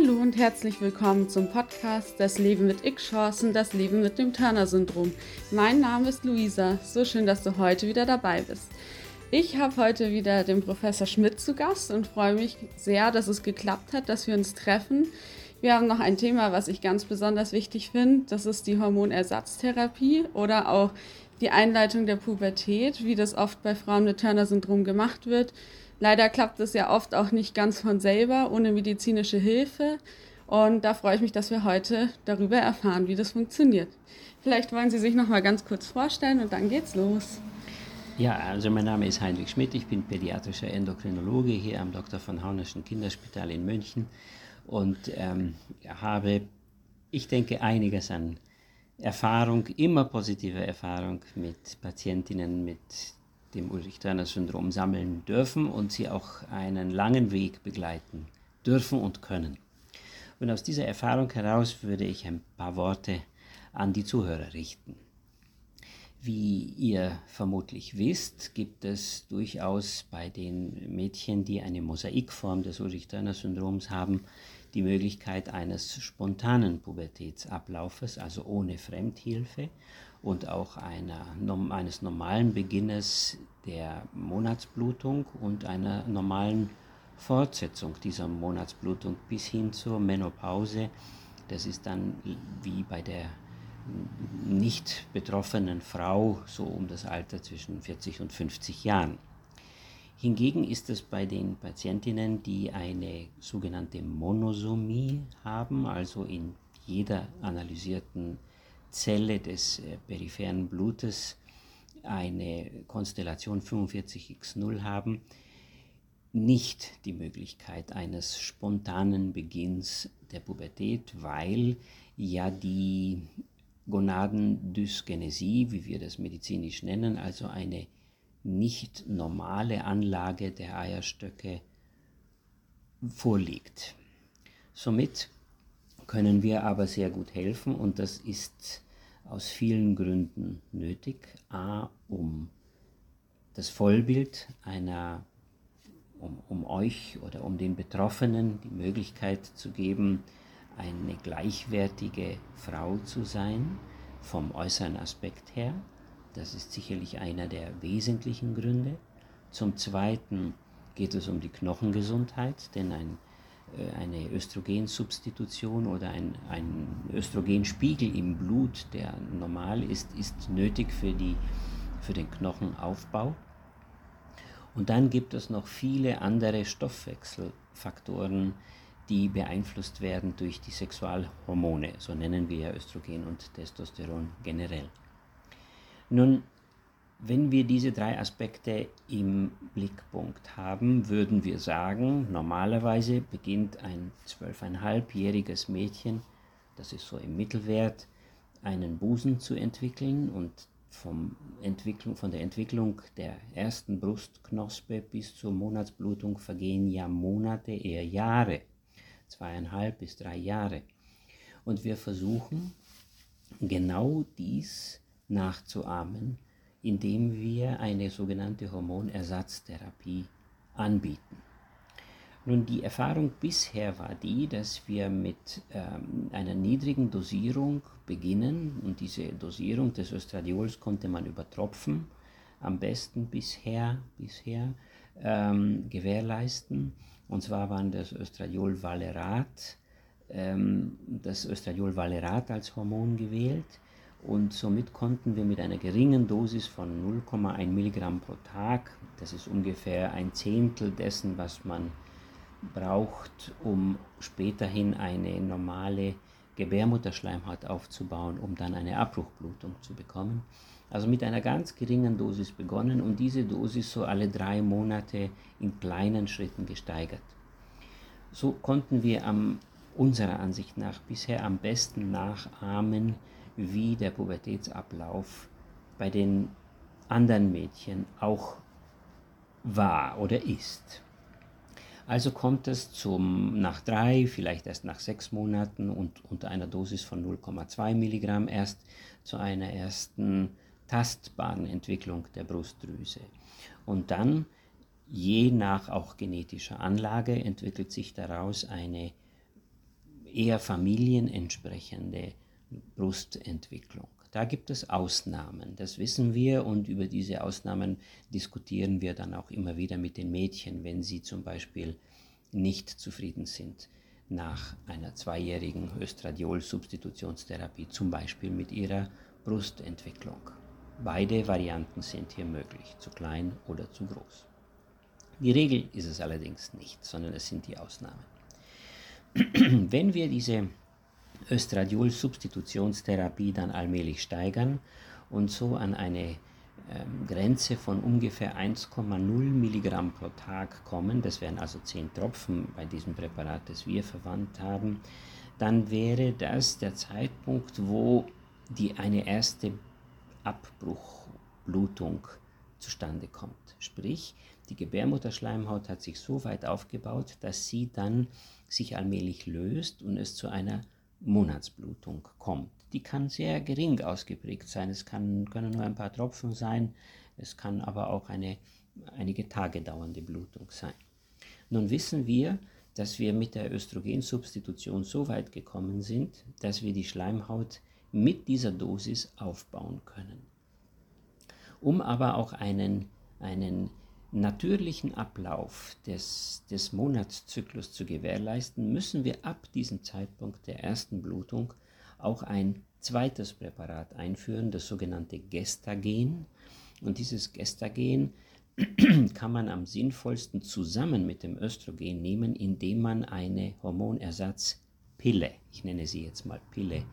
Hallo und herzlich willkommen zum Podcast Das Leben mit X-Chancen, das Leben mit dem Turner-Syndrom. Mein Name ist Luisa. So schön, dass du heute wieder dabei bist. Ich habe heute wieder den Professor Schmidt zu Gast und freue mich sehr, dass es geklappt hat, dass wir uns treffen. Wir haben noch ein Thema, was ich ganz besonders wichtig finde. Das ist die Hormonersatztherapie oder auch die Einleitung der Pubertät, wie das oft bei Frauen mit Turner-Syndrom gemacht wird. Leider klappt es ja oft auch nicht ganz von selber, ohne medizinische Hilfe. Und da freue ich mich, dass wir heute darüber erfahren, wie das funktioniert. Vielleicht wollen Sie sich noch mal ganz kurz vorstellen und dann geht's los. Ja, also mein Name ist Heinrich Schmidt, ich bin pädiatrischer Endokrinologe hier am Dr. von Haunerschen Kinderspital in München und ähm, habe, ich denke, einiges an Erfahrung, immer positive Erfahrung mit Patientinnen mit dem Ulrich-Turner-Syndrom sammeln dürfen und sie auch einen langen Weg begleiten dürfen und können. Und aus dieser Erfahrung heraus würde ich ein paar Worte an die Zuhörer richten. Wie ihr vermutlich wisst, gibt es durchaus bei den Mädchen, die eine Mosaikform des Ulrich-Turner-Syndroms haben, die Möglichkeit eines spontanen Pubertätsablaufes, also ohne Fremdhilfe und auch einer, eines normalen Beginnes der Monatsblutung und einer normalen Fortsetzung dieser Monatsblutung bis hin zur Menopause. Das ist dann wie bei der nicht betroffenen Frau so um das Alter zwischen 40 und 50 Jahren. Hingegen ist es bei den Patientinnen, die eine sogenannte Monosomie haben, also in jeder analysierten Zelle des äh, peripheren Blutes eine Konstellation 45x0 haben, nicht die Möglichkeit eines spontanen Beginns der Pubertät, weil ja die Gonadendyskinesie, wie wir das medizinisch nennen, also eine nicht normale Anlage der Eierstöcke vorliegt. Somit können wir aber sehr gut helfen und das ist aus vielen Gründen nötig. A, um das Vollbild einer, um, um euch oder um den Betroffenen die Möglichkeit zu geben, eine gleichwertige Frau zu sein, vom äußeren Aspekt her. Das ist sicherlich einer der wesentlichen Gründe. Zum Zweiten geht es um die Knochengesundheit, denn ein äh, eine Östrogensubstitution oder ein, ein Östrogenspiegel im Blut, der normal ist, ist nötig für, die, für den Knochenaufbau. Und dann gibt es noch viele andere Stoffwechselfaktoren, die beeinflusst werden durch die Sexualhormone, so nennen wir ja Östrogen und Testosteron generell. Nun, wenn wir diese drei Aspekte im Blickpunkt haben, würden wir sagen, normalerweise beginnt ein zwölfeinhalbjähriges Mädchen, das ist so im Mittelwert, einen Busen zu entwickeln und vom Entwicklung, von der Entwicklung der ersten Brustknospe bis zur Monatsblutung vergehen ja Monate, eher Jahre, zweieinhalb bis drei Jahre. Und wir versuchen genau dies nachzuahmen indem wir eine sogenannte Hormonersatztherapie anbieten. Nun, die Erfahrung bisher war die, dass wir mit ähm, einer niedrigen Dosierung beginnen und diese Dosierung des Östradiols konnte man über Tropfen am besten bisher, bisher ähm, gewährleisten. Und zwar waren das Östradiol Valerat, ähm, das Östradiol Valerat als Hormon gewählt und somit konnten wir mit einer geringen Dosis von 0,1 Milligramm pro Tag, das ist ungefähr ein Zehntel dessen, was man braucht, um späterhin eine normale Gebärmutterschleimhaut aufzubauen, um dann eine Abbruchblutung zu bekommen. Also mit einer ganz geringen Dosis begonnen und diese Dosis so alle drei Monate in kleinen Schritten gesteigert. So konnten wir am, unserer Ansicht nach bisher am besten nachahmen, wie der Pubertätsablauf bei den anderen Mädchen auch war oder ist. Also kommt es zum, nach drei, vielleicht erst nach sechs Monaten und unter einer Dosis von 0,2 Milligramm erst zu einer ersten tastbaren Entwicklung der Brustdrüse. Und dann, je nach auch genetischer Anlage, entwickelt sich daraus eine eher familienentsprechende Brustentwicklung. Da gibt es Ausnahmen, das wissen wir und über diese Ausnahmen diskutieren wir dann auch immer wieder mit den Mädchen, wenn sie zum Beispiel nicht zufrieden sind nach einer zweijährigen Östradiol-Substitutionstherapie, zum Beispiel mit ihrer Brustentwicklung. Beide Varianten sind hier möglich, zu klein oder zu groß. Die Regel ist es allerdings nicht, sondern es sind die Ausnahmen. Wenn wir diese Östradiol-Substitutionstherapie dann allmählich steigern und so an eine ähm, Grenze von ungefähr 1,0 Milligramm pro Tag kommen, das wären also 10 Tropfen bei diesem Präparat, das wir verwandt haben, dann wäre das der Zeitpunkt, wo die eine erste Abbruchblutung zustande kommt. Sprich, die Gebärmutterschleimhaut hat sich so weit aufgebaut, dass sie dann sich allmählich löst und es zu einer Monatsblutung kommt. Die kann sehr gering ausgeprägt sein. Es kann, können nur ein paar Tropfen sein. Es kann aber auch eine einige Tage dauernde Blutung sein. Nun wissen wir, dass wir mit der Östrogensubstitution so weit gekommen sind, dass wir die Schleimhaut mit dieser Dosis aufbauen können. Um aber auch einen, einen natürlichen Ablauf des, des Monatszyklus zu gewährleisten, müssen wir ab diesem Zeitpunkt der ersten Blutung auch ein zweites Präparat einführen, das sogenannte Gestagen. Und dieses Gestagen kann man am sinnvollsten zusammen mit dem Östrogen nehmen, indem man eine Hormonersatzpille, ich nenne sie jetzt mal Pille,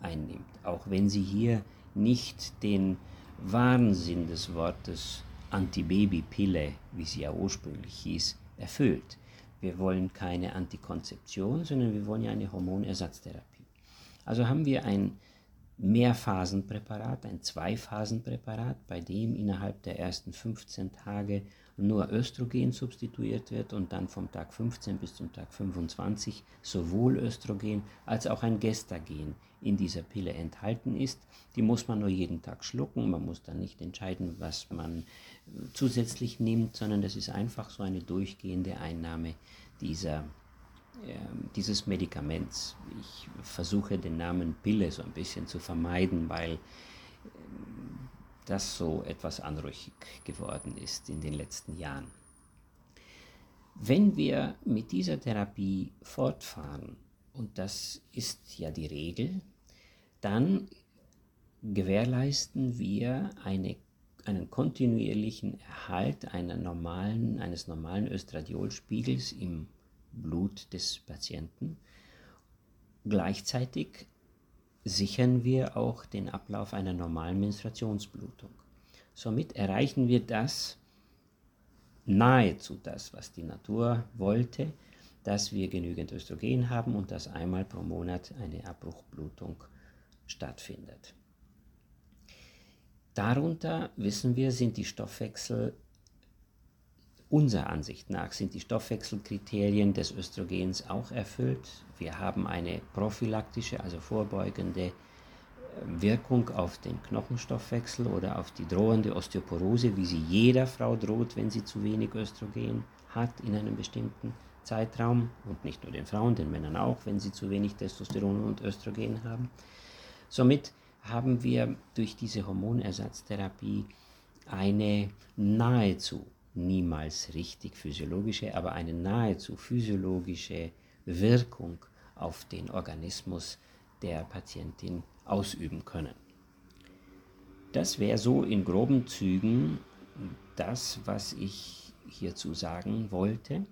einnimmt. Auch wenn sie hier nicht den Wahnsinn des Wortes Antibabypille, wie sie ja ursprünglich hieß, erfüllt. Wir wollen keine Antikonzeption, sondern wir wollen ja eine Hormonersatztherapie. Also haben wir ein Mehrphasenpräparat, ein Zweiphasenpräparat, bei dem innerhalb der ersten 15 Tage nur Östrogen substituiert wird und dann vom Tag 15 bis zum Tag 25 sowohl Östrogen als auch ein Gestagen in dieser Pille enthalten ist. Die muss man nur jeden Tag schlucken, man muss dann nicht entscheiden, was man zusätzlich nimmt, sondern das ist einfach so eine durchgehende Einnahme dieser, äh, dieses Medikaments. Ich versuche den Namen Pille so ein bisschen zu vermeiden, weil das so etwas anrüchig geworden ist in den letzten Jahren. Wenn wir mit dieser Therapie fortfahren, und das ist ja die Regel, dann gewährleisten wir eine, einen kontinuierlichen Erhalt normalen, eines normalen Östradiolspiegels im Blut des Patienten. Gleichzeitig sichern wir auch den Ablauf einer normalen Menstruationsblutung. Somit erreichen wir das, nahezu das, was die Natur wollte, dass wir genügend Östrogen haben und dass einmal pro Monat eine Abbruchblutung stattfindet. Darunter wissen wir, sind die Stoffwechsel, unserer Ansicht nach, sind die Stoffwechselkriterien des Östrogens auch erfüllt. Wir haben eine prophylaktische, also vorbeugende äh, Wirkung auf den Knochenstoffwechsel oder auf die drohende Osteoporose, wie sie jeder Frau droht, wenn sie zu wenig Östrogen hat in einem bestimmten Zeitraum und nicht nur den Frauen, den Männern auch, wenn sie zu wenig Testosteron und Östrogen haben. Somit haben wir durch diese Hormonersatztherapie eine nahezu niemals richtig physiologische, aber eine nahezu physiologische Wirkung auf den Organismus der Patientin ausüben können. Das wäre so in groben Zügen das, was ich hierzu sagen wollte.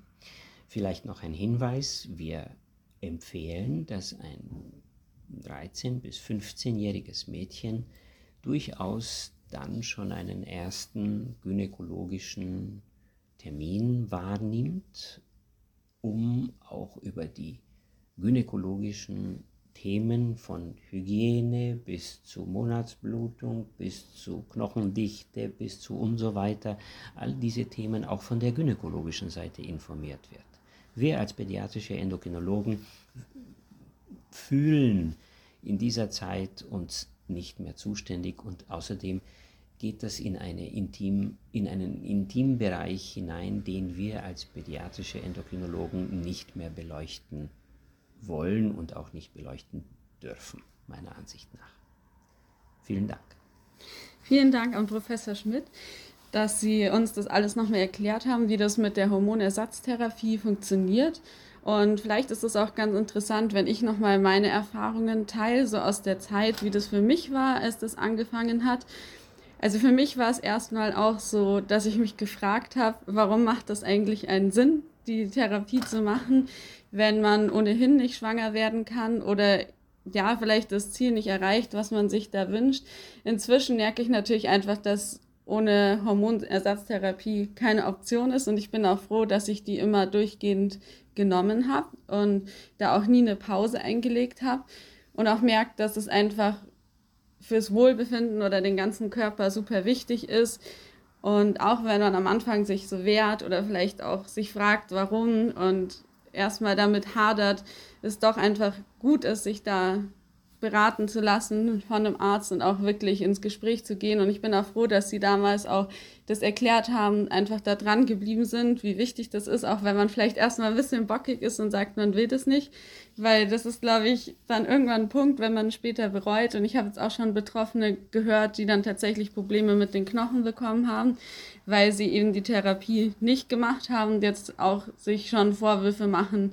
Vielleicht noch ein Hinweis. Wir empfehlen, dass ein 13- bis 15-jähriges Mädchen durchaus dann schon einen ersten gynäkologischen Termin wahrnimmt um auch über die gynäkologischen Themen von Hygiene bis zu Monatsblutung, bis zu Knochendichte, bis zu und so weiter, all diese Themen auch von der gynäkologischen Seite informiert wird. Wir als pädiatrische Endokrinologen fühlen in dieser Zeit uns nicht mehr zuständig und außerdem geht das in, eine Intim, in einen Intimbereich hinein, den wir als pädiatrische Endokrinologen nicht mehr beleuchten wollen und auch nicht beleuchten dürfen, meiner Ansicht nach. Vielen Dank. Vielen Dank an Professor Schmidt, dass Sie uns das alles nochmal erklärt haben, wie das mit der Hormonersatztherapie funktioniert. Und vielleicht ist es auch ganz interessant, wenn ich nochmal meine Erfahrungen teile, so aus der Zeit, wie das für mich war, als das angefangen hat. Also für mich war es erstmal auch so, dass ich mich gefragt habe, warum macht das eigentlich einen Sinn, die Therapie zu machen, wenn man ohnehin nicht schwanger werden kann oder ja, vielleicht das Ziel nicht erreicht, was man sich da wünscht. Inzwischen merke ich natürlich einfach, dass ohne Hormonersatztherapie keine Option ist und ich bin auch froh, dass ich die immer durchgehend genommen habe und da auch nie eine Pause eingelegt habe und auch merkt, dass es einfach fürs Wohlbefinden oder den ganzen Körper super wichtig ist. Und auch wenn man am Anfang sich so wehrt oder vielleicht auch sich fragt, warum und erstmal damit hadert, ist doch einfach gut ist, sich da beraten zu lassen von einem Arzt und auch wirklich ins Gespräch zu gehen. Und ich bin auch froh, dass Sie damals auch das erklärt haben, einfach da dran geblieben sind, wie wichtig das ist, auch wenn man vielleicht erstmal ein bisschen bockig ist und sagt, man will das nicht. Weil das ist, glaube ich, dann irgendwann ein Punkt, wenn man später bereut. Und ich habe jetzt auch schon Betroffene gehört, die dann tatsächlich Probleme mit den Knochen bekommen haben, weil sie eben die Therapie nicht gemacht haben und jetzt auch sich schon Vorwürfe machen,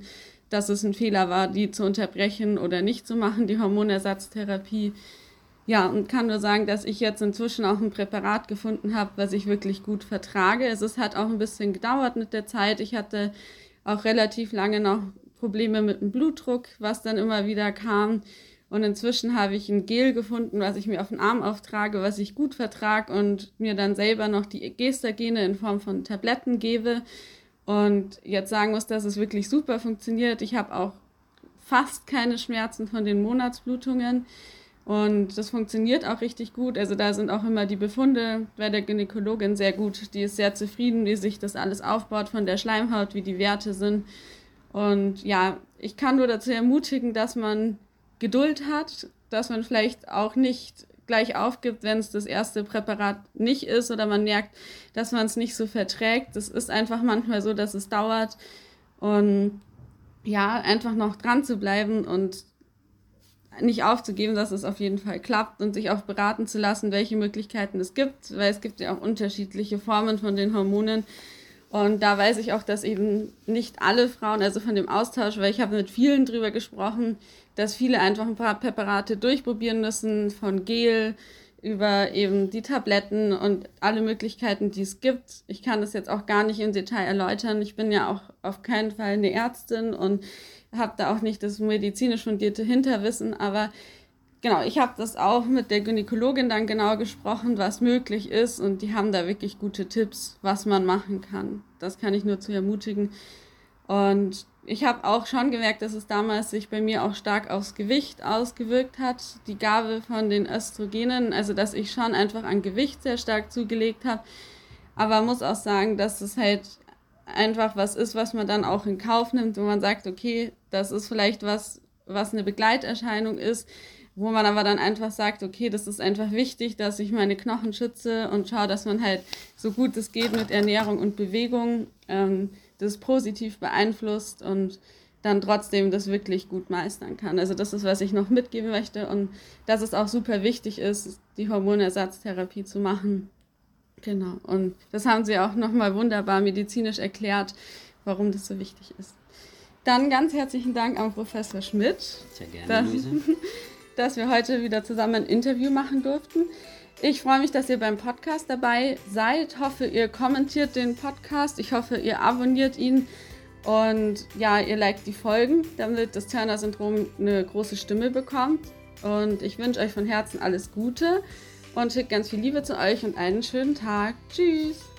dass es ein Fehler war, die zu unterbrechen oder nicht zu machen, die Hormonersatztherapie. Ja, und kann nur sagen, dass ich jetzt inzwischen auch ein Präparat gefunden habe, was ich wirklich gut vertrage. Es ist, hat auch ein bisschen gedauert mit der Zeit. Ich hatte auch relativ lange noch Probleme mit dem Blutdruck, was dann immer wieder kam. Und inzwischen habe ich ein Gel gefunden, was ich mir auf den Arm auftrage, was ich gut vertrage und mir dann selber noch die Gestagene in Form von Tabletten gebe, und jetzt sagen muss, dass es wirklich super funktioniert. Ich habe auch fast keine Schmerzen von den Monatsblutungen. Und das funktioniert auch richtig gut. Also da sind auch immer die Befunde bei der Gynäkologin sehr gut. Die ist sehr zufrieden, wie sich das alles aufbaut von der Schleimhaut, wie die Werte sind. Und ja, ich kann nur dazu ermutigen, dass man Geduld hat, dass man vielleicht auch nicht gleich aufgibt, wenn es das erste Präparat nicht ist oder man merkt, dass man es nicht so verträgt. Das ist einfach manchmal so, dass es dauert. Und ja, einfach noch dran zu bleiben und nicht aufzugeben, dass es auf jeden Fall klappt und sich auch beraten zu lassen, welche Möglichkeiten es gibt, weil es gibt ja auch unterschiedliche Formen von den Hormonen. Und da weiß ich auch, dass eben nicht alle Frauen, also von dem Austausch, weil ich habe mit vielen drüber gesprochen, dass viele einfach ein paar Präparate durchprobieren müssen, von Gel über eben die Tabletten und alle Möglichkeiten, die es gibt. Ich kann das jetzt auch gar nicht im Detail erläutern. Ich bin ja auch auf keinen Fall eine Ärztin und habe da auch nicht das medizinisch fundierte Hinterwissen, aber genau, ich habe das auch mit der Gynäkologin dann genau gesprochen, was möglich ist und die haben da wirklich gute Tipps, was man machen kann. Das kann ich nur zu ermutigen. Und ich habe auch schon gemerkt, dass es damals sich bei mir auch stark aufs Gewicht ausgewirkt hat, die Gabe von den Östrogenen, also dass ich schon einfach an Gewicht sehr stark zugelegt habe. Aber muss auch sagen, dass es halt einfach was ist, was man dann auch in Kauf nimmt, wo man sagt, okay, das ist vielleicht was, was eine Begleiterscheinung ist, wo man aber dann einfach sagt, okay, das ist einfach wichtig, dass ich meine Knochen schütze und schaue, dass man halt so gut es geht mit Ernährung und Bewegung ähm, das positiv beeinflusst und dann trotzdem das wirklich gut meistern kann. Also das ist, was ich noch mitgeben möchte und dass es auch super wichtig ist, die Hormonersatztherapie zu machen. Genau. Und das haben Sie auch nochmal wunderbar medizinisch erklärt, warum das so wichtig ist. Dann ganz herzlichen Dank an Professor Schmidt. Sehr gerne, dass, dass wir heute wieder zusammen ein Interview machen durften. Ich freue mich, dass ihr beim Podcast dabei seid. Hoffe, ihr kommentiert den Podcast. Ich hoffe, ihr abonniert ihn. Und ja, ihr liked die Folgen, damit das Turner-Syndrom eine große Stimme bekommt. Und ich wünsche euch von Herzen alles Gute und schicke ganz viel Liebe zu euch und einen schönen Tag. Tschüss!